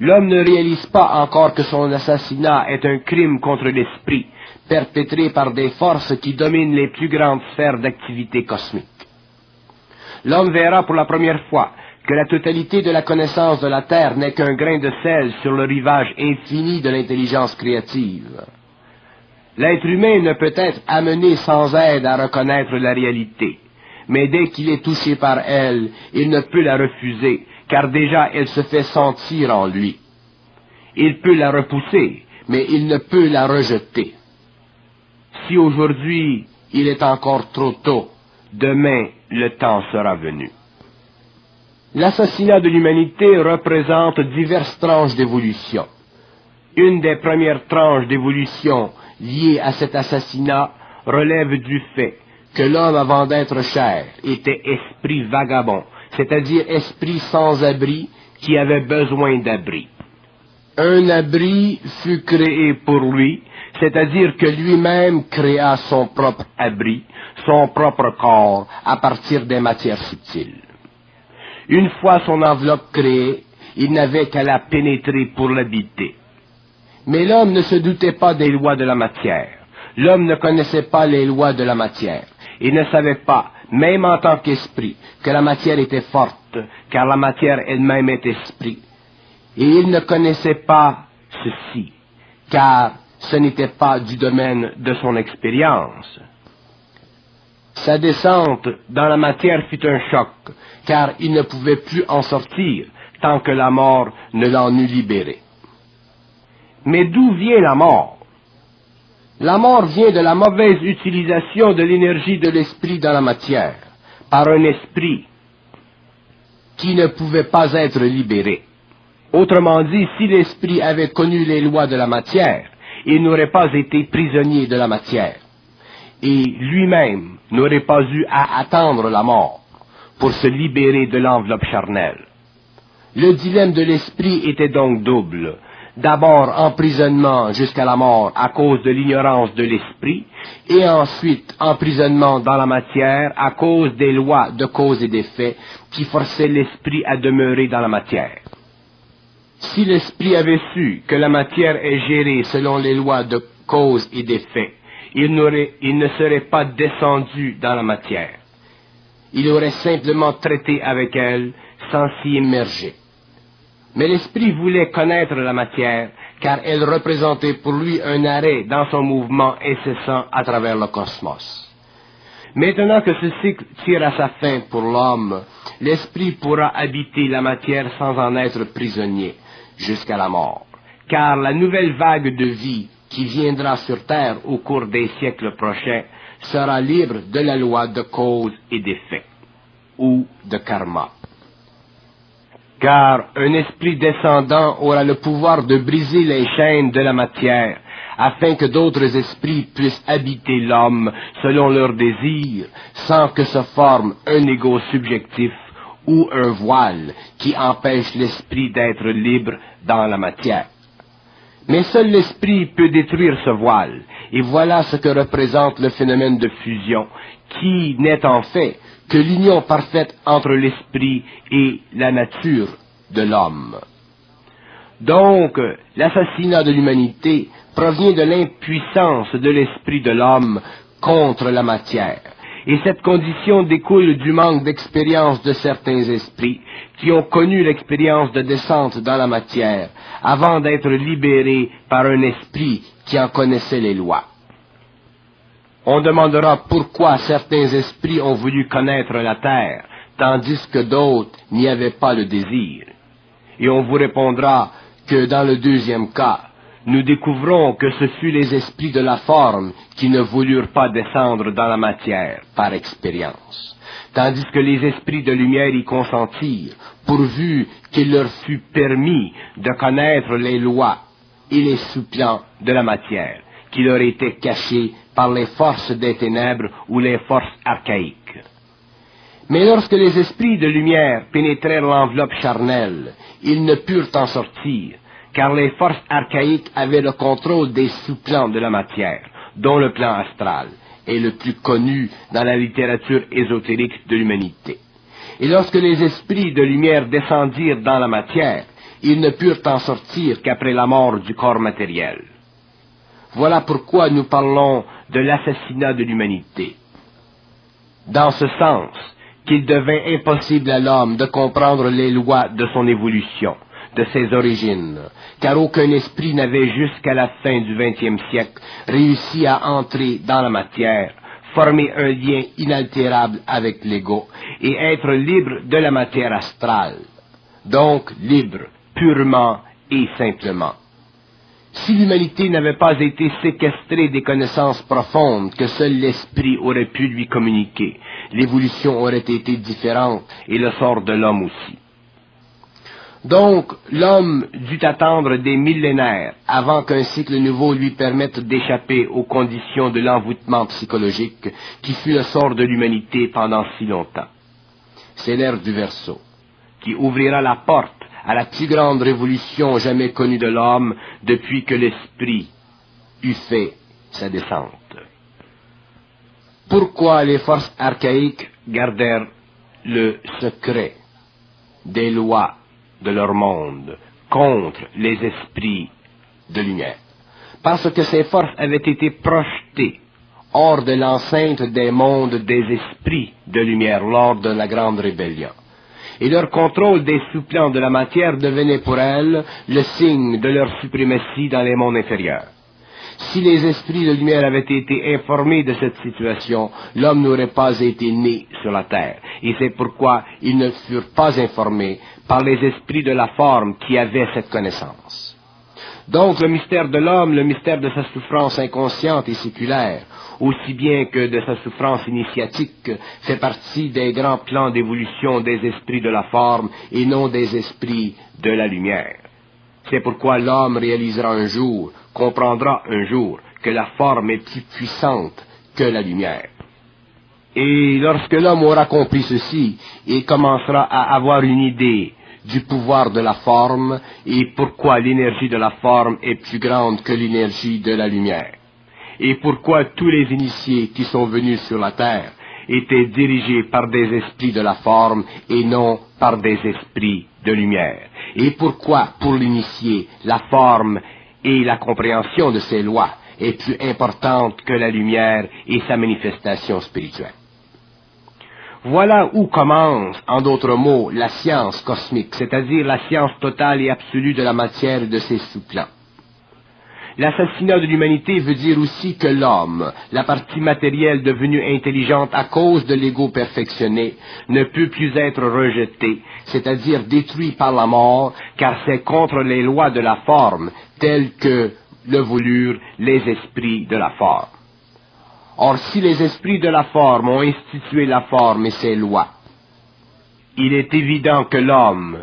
L'homme ne réalise pas encore que son assassinat est un crime contre l'esprit, perpétré par des forces qui dominent les plus grandes sphères d'activité cosmique. L'homme verra pour la première fois que la totalité de la connaissance de la Terre n'est qu'un grain de sel sur le rivage infini de l'intelligence créative. L'être humain ne peut être amené sans aide à reconnaître la réalité, mais dès qu'il est touché par elle, il ne peut la refuser, car déjà elle se fait sentir en lui. Il peut la repousser, mais il ne peut la rejeter. Si aujourd'hui il est encore trop tôt, demain le temps sera venu. L'assassinat de l'humanité représente diverses tranches d'évolution. Une des premières tranches d'évolution liées à cet assassinat relève du fait que l'homme avant d'être chair était esprit vagabond, c'est-à-dire esprit sans abri qui avait besoin d'abri. Un abri fut créé pour lui, c'est-à-dire que lui-même créa son propre abri, son propre corps à partir des matières subtiles. Une fois son enveloppe créée, il n'avait qu'à la pénétrer pour l'habiter. Mais l'homme ne se doutait pas des lois de la matière. L'homme ne connaissait pas les lois de la matière. Il ne savait pas, même en tant qu'esprit, que la matière était forte, car la matière elle-même est esprit. Et il ne connaissait pas ceci, car ce n'était pas du domaine de son expérience. Sa descente dans la matière fut un choc, car il ne pouvait plus en sortir tant que la mort ne l'en eût libéré. Mais d'où vient la mort? La mort vient de la mauvaise utilisation de l'énergie de l'esprit dans la matière, par un esprit qui ne pouvait pas être libéré. Autrement dit, si l'esprit avait connu les lois de la matière, il n'aurait pas été prisonnier de la matière, et lui-même n'aurait pas eu à attendre la mort pour se libérer de l'enveloppe charnelle. Le dilemme de l'esprit était donc double. D'abord emprisonnement jusqu'à la mort à cause de l'ignorance de l'esprit, et ensuite emprisonnement dans la matière à cause des lois de cause et d'effet qui forçaient l'esprit à demeurer dans la matière. Si l'esprit avait su que la matière est gérée selon les lois de cause et d'effet, il, il ne serait pas descendu dans la matière il aurait simplement traité avec elle sans s'y immerger. Mais l'esprit voulait connaître la matière, car elle représentait pour lui un arrêt dans son mouvement incessant à travers le cosmos. Maintenant que ce cycle tire à sa fin pour l'homme, l'esprit pourra habiter la matière sans en être prisonnier jusqu'à la mort, car la nouvelle vague de vie qui viendra sur Terre au cours des siècles prochains sera libre de la loi de cause et d'effet, ou de karma. Car un esprit descendant aura le pouvoir de briser les chaînes de la matière, afin que d'autres esprits puissent habiter l'homme selon leurs désirs, sans que se forme un égo subjectif ou un voile qui empêche l'esprit d'être libre dans la matière. Mais seul l'esprit peut détruire ce voile, et voilà ce que représente le phénomène de fusion, qui n'est en fait que l'union parfaite entre l'esprit et la nature de l'homme. Donc, l'assassinat de l'humanité provient de l'impuissance de l'esprit de l'homme contre la matière. Et cette condition découle du manque d'expérience de certains esprits qui ont connu l'expérience de descente dans la matière avant d'être libérés par un esprit qui en connaissait les lois. On demandera pourquoi certains esprits ont voulu connaître la terre, tandis que d'autres n'y avaient pas le désir. Et on vous répondra que dans le deuxième cas, nous découvrons que ce fut les esprits de la forme qui ne voulurent pas descendre dans la matière par expérience, tandis que les esprits de lumière y consentirent, pourvu qu'il leur fût permis de connaître les lois et les sous-plans de la matière, qui leur étaient cachés par les forces des ténèbres ou les forces archaïques. Mais lorsque les esprits de lumière pénétrèrent l'enveloppe charnelle, ils ne purent en sortir, car les forces archaïques avaient le contrôle des sous-plans de la matière, dont le plan astral est le plus connu dans la littérature ésotérique de l'humanité. Et lorsque les esprits de lumière descendirent dans la matière, ils ne purent en sortir qu'après la mort du corps matériel. Voilà pourquoi nous parlons de l'assassinat de l'humanité. Dans ce sens, qu'il devint impossible à l'homme de comprendre les lois de son évolution, de ses origines, car aucun esprit n'avait jusqu'à la fin du vingtième siècle réussi à entrer dans la matière, former un lien inaltérable avec l'ego et être libre de la matière astrale, donc libre purement et simplement. Si l'humanité n'avait pas été séquestrée des connaissances profondes que seul l'esprit aurait pu lui communiquer, l'évolution aurait été différente et le sort de l'homme aussi. Donc, l'homme dut attendre des millénaires avant qu'un cycle nouveau lui permette d'échapper aux conditions de l'envoûtement psychologique qui fut le sort de l'humanité pendant si longtemps. C'est l'ère du Verseau, qui ouvrira la porte à la plus grande révolution jamais connue de l'homme depuis que l'esprit eut fait sa descente. Pourquoi les forces archaïques gardèrent le secret des lois de leur monde contre les esprits de lumière. Parce que ces forces avaient été projetées hors de l'enceinte des mondes des esprits de lumière lors de la grande rébellion. Et leur contrôle des sous-plans de la matière devenait pour elles le signe de leur suprématie dans les mondes inférieurs. Si les esprits de lumière avaient été informés de cette situation, l'homme n'aurait pas été né sur la terre. Et c'est pourquoi ils ne furent pas informés par les esprits de la forme qui avaient cette connaissance. Donc le mystère de l'homme, le mystère de sa souffrance inconsciente et séculaire, aussi bien que de sa souffrance initiatique, fait partie des grands plans d'évolution des esprits de la forme et non des esprits de la lumière. C'est pourquoi l'homme réalisera un jour, comprendra un jour, que la forme est plus puissante que la lumière. Et lorsque l'homme aura compris ceci, il commencera à avoir une idée du pouvoir de la forme et pourquoi l'énergie de la forme est plus grande que l'énergie de la lumière. Et pourquoi tous les initiés qui sont venus sur la terre étaient dirigés par des esprits de la forme et non par des esprits de lumière. Et pourquoi, pour l'initié, la forme et la compréhension de ces lois est plus importante que la lumière et sa manifestation spirituelle. Voilà où commence, en d'autres mots, la science cosmique, c'est-à-dire la science totale et absolue de la matière et de ses sous-plans. L'assassinat de l'humanité veut dire aussi que l'homme, la partie matérielle devenue intelligente à cause de l'ego perfectionné, ne peut plus être rejeté, c'est-à-dire détruit par la mort, car c'est contre les lois de la forme, telles que le voulurent les esprits de la forme. Or, si les esprits de la forme ont institué la forme et ses lois, il est évident que l'homme,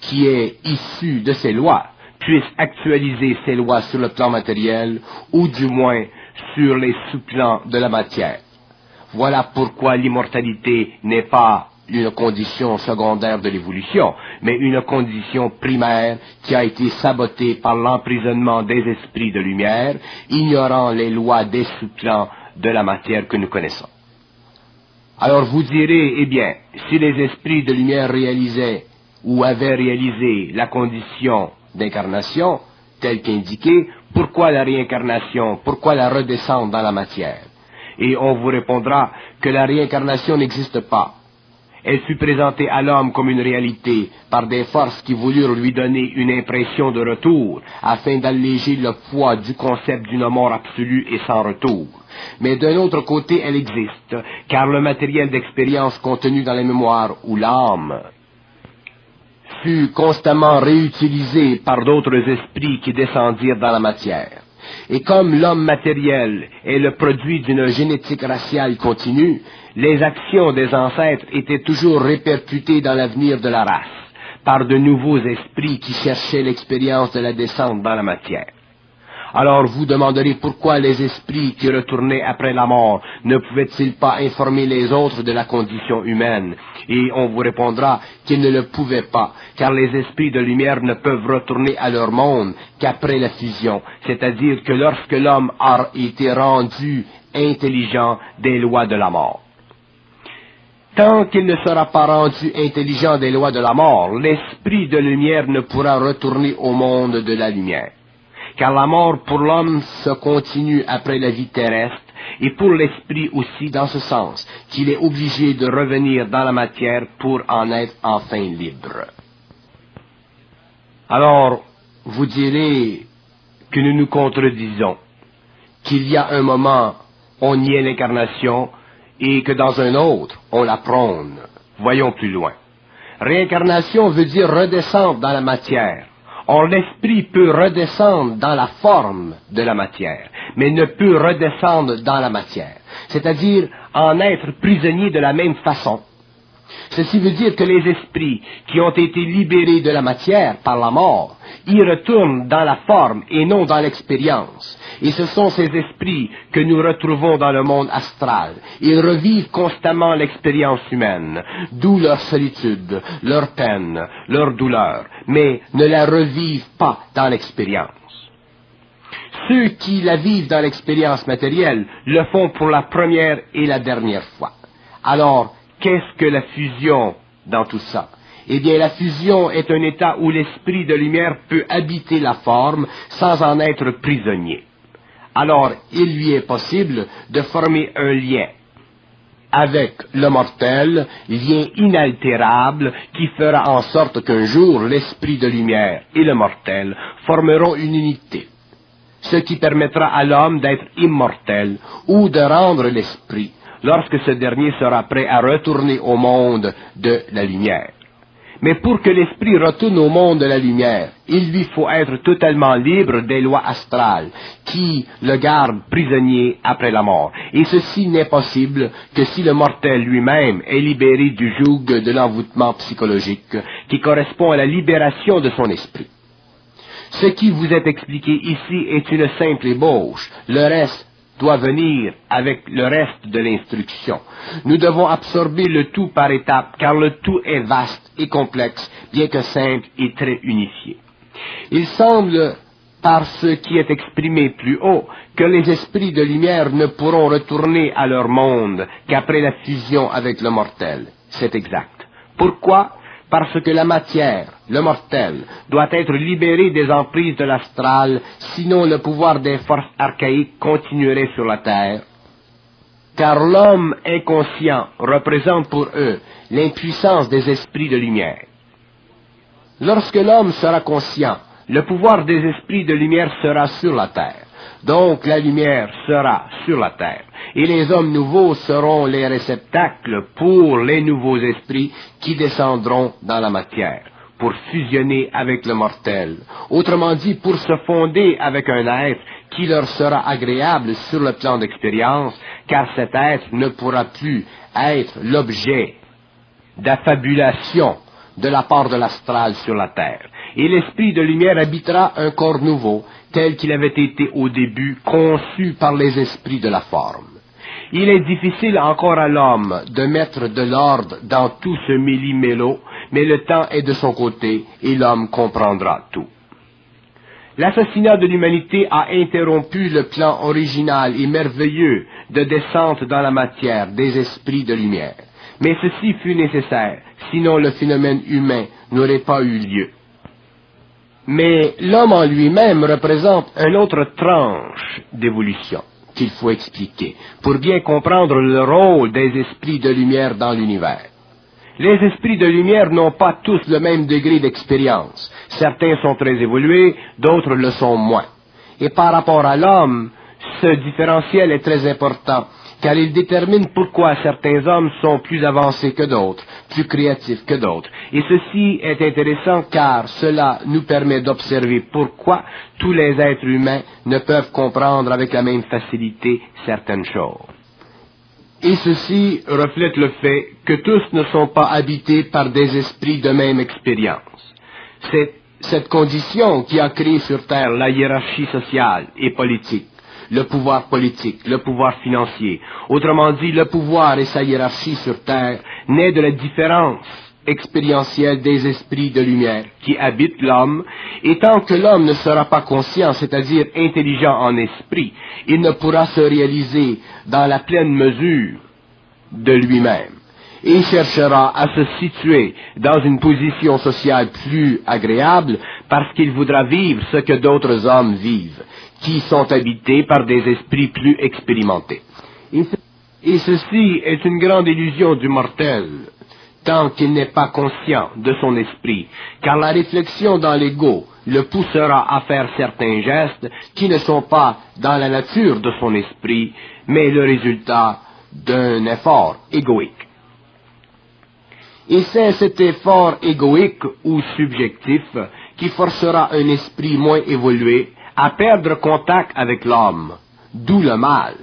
qui est issu de ces lois, puisse actualiser ces lois sur le plan matériel, ou du moins sur les sous-plans de la matière. Voilà pourquoi l'immortalité n'est pas une condition secondaire de l'évolution, mais une condition primaire qui a été sabotée par l'emprisonnement des esprits de lumière, ignorant les lois des sous-plans de la matière que nous connaissons. Alors vous direz, eh bien, si les esprits de lumière réalisaient ou avaient réalisé la condition d'incarnation, telle qu'indiquée, pourquoi la réincarnation, pourquoi la redescente dans la matière? Et on vous répondra que la réincarnation n'existe pas. Elle fut présentée à l'homme comme une réalité par des forces qui voulurent lui donner une impression de retour afin d'alléger le poids du concept d'une mort absolue et sans retour. Mais d'un autre côté, elle existe, car le matériel d'expérience contenu dans la mémoire ou l'âme fut constamment réutilisé par d'autres esprits qui descendirent dans la matière. Et comme l'homme matériel est le produit d'une génétique raciale continue, les actions des ancêtres étaient toujours répercutées dans l'avenir de la race par de nouveaux esprits qui cherchaient l'expérience de la descente dans la matière. Alors vous demanderez pourquoi les esprits qui retournaient après la mort ne pouvaient-ils pas informer les autres de la condition humaine? Et on vous répondra qu'ils ne le pouvaient pas, car les esprits de lumière ne peuvent retourner à leur monde qu'après la fusion, c'est-à-dire que lorsque l'homme a été rendu intelligent des lois de la mort. Tant qu'il ne sera pas rendu intelligent des lois de la mort, l'esprit de lumière ne pourra retourner au monde de la lumière. Car la mort pour l'homme se continue après la vie terrestre, et pour l'esprit aussi dans ce sens, qu'il est obligé de revenir dans la matière pour en être enfin libre. Alors, vous direz que nous nous contredisons, qu'il y a un moment, on y est l'incarnation, et que dans un autre, on la prône. Voyons plus loin. Réincarnation veut dire redescendre dans la matière. Or, l'esprit peut redescendre dans la forme de la matière, mais ne peut redescendre dans la matière, c'est-à-dire en être prisonnier de la même façon. Ceci veut dire que les esprits qui ont été libérés de la matière par la mort y retournent dans la forme et non dans l'expérience. Et ce sont ces esprits que nous retrouvons dans le monde astral. Ils revivent constamment l'expérience humaine, d'où leur solitude, leur peine, leur douleur, mais ne la revivent pas dans l'expérience. Ceux qui la vivent dans l'expérience matérielle le font pour la première et la dernière fois. Alors, qu'est-ce que la fusion dans tout ça? Eh bien, la fusion est un état où l'esprit de lumière peut habiter la forme sans en être prisonnier. Alors, il lui est possible de former un lien avec le mortel, lien inaltérable qui fera en sorte qu'un jour l'esprit de lumière et le mortel formeront une unité, ce qui permettra à l'homme d'être immortel ou de rendre l'esprit lorsque ce dernier sera prêt à retourner au monde de la lumière. Mais pour que l'esprit retourne au monde de la lumière, il lui faut être totalement libre des lois astrales qui le gardent prisonnier après la mort. Et ceci n'est possible que si le mortel lui-même est libéré du joug de l'envoûtement psychologique qui correspond à la libération de son esprit. Ce qui vous est expliqué ici est une simple ébauche. Le reste doit venir avec le reste de l'instruction. Nous devons absorber le tout par étapes, car le tout est vaste et complexe, bien que simple et très unifié. Il semble, par ce qui est exprimé plus haut, que les esprits de lumière ne pourront retourner à leur monde qu'après la fusion avec le mortel. C'est exact. Pourquoi parce que la matière, le mortel, doit être libéré des emprises de l'astral, sinon le pouvoir des forces archaïques continuerait sur la terre. Car l'homme inconscient représente pour eux l'impuissance des esprits de lumière. Lorsque l'homme sera conscient, le pouvoir des esprits de lumière sera sur la terre. Donc la lumière sera sur la terre et les hommes nouveaux seront les réceptacles pour les nouveaux esprits qui descendront dans la matière, pour fusionner avec le mortel, autrement dit pour se fonder avec un être qui leur sera agréable sur le plan d'expérience, car cet être ne pourra plus être l'objet d'affabulation de la part de l'astral sur la terre. Et l'esprit de lumière habitera un corps nouveau, tel qu'il avait été au début conçu par les esprits de la forme. Il est difficile encore à l'homme de mettre de l'ordre dans tout ce méli-mélo, mais le temps est de son côté et l'homme comprendra tout. L'assassinat de l'humanité a interrompu le plan original et merveilleux de descente dans la matière des esprits de lumière. Mais ceci fut nécessaire, sinon le phénomène humain n'aurait pas eu lieu. Mais l'homme en lui-même représente une autre tranche d'évolution qu'il faut expliquer, pour bien comprendre le rôle des esprits de lumière dans l'univers. Les esprits de lumière n'ont pas tous le même degré d'expérience. Certains sont très évolués, d'autres le sont moins. Et par rapport à l'homme, ce différentiel est très important car il détermine pourquoi certains hommes sont plus avancés que d'autres, plus créatifs que d'autres. Et ceci est intéressant car cela nous permet d'observer pourquoi tous les êtres humains ne peuvent comprendre avec la même facilité certaines choses. Et ceci reflète le fait que tous ne sont pas habités par des esprits de même expérience. C'est cette condition qui a créé sur Terre la hiérarchie sociale et politique le pouvoir politique, le pouvoir financier. Autrement dit, le pouvoir et sa hiérarchie sur Terre naît de la différence expérientielle des esprits de lumière qui habitent l'homme, et tant que l'homme ne sera pas conscient, c'est-à-dire intelligent en esprit, il ne pourra se réaliser dans la pleine mesure de lui-même. et cherchera à se situer dans une position sociale plus agréable parce qu'il voudra vivre ce que d'autres hommes vivent, qui sont habités par des esprits plus expérimentés. Et ceci est une grande illusion du mortel, tant qu'il n'est pas conscient de son esprit, car la réflexion dans l'ego le poussera à faire certains gestes qui ne sont pas dans la nature de son esprit, mais le résultat d'un effort égoïque. Et c'est cet effort égoïque ou subjectif qui forcera un esprit moins évolué à perdre contact avec l'homme, d'où le mal.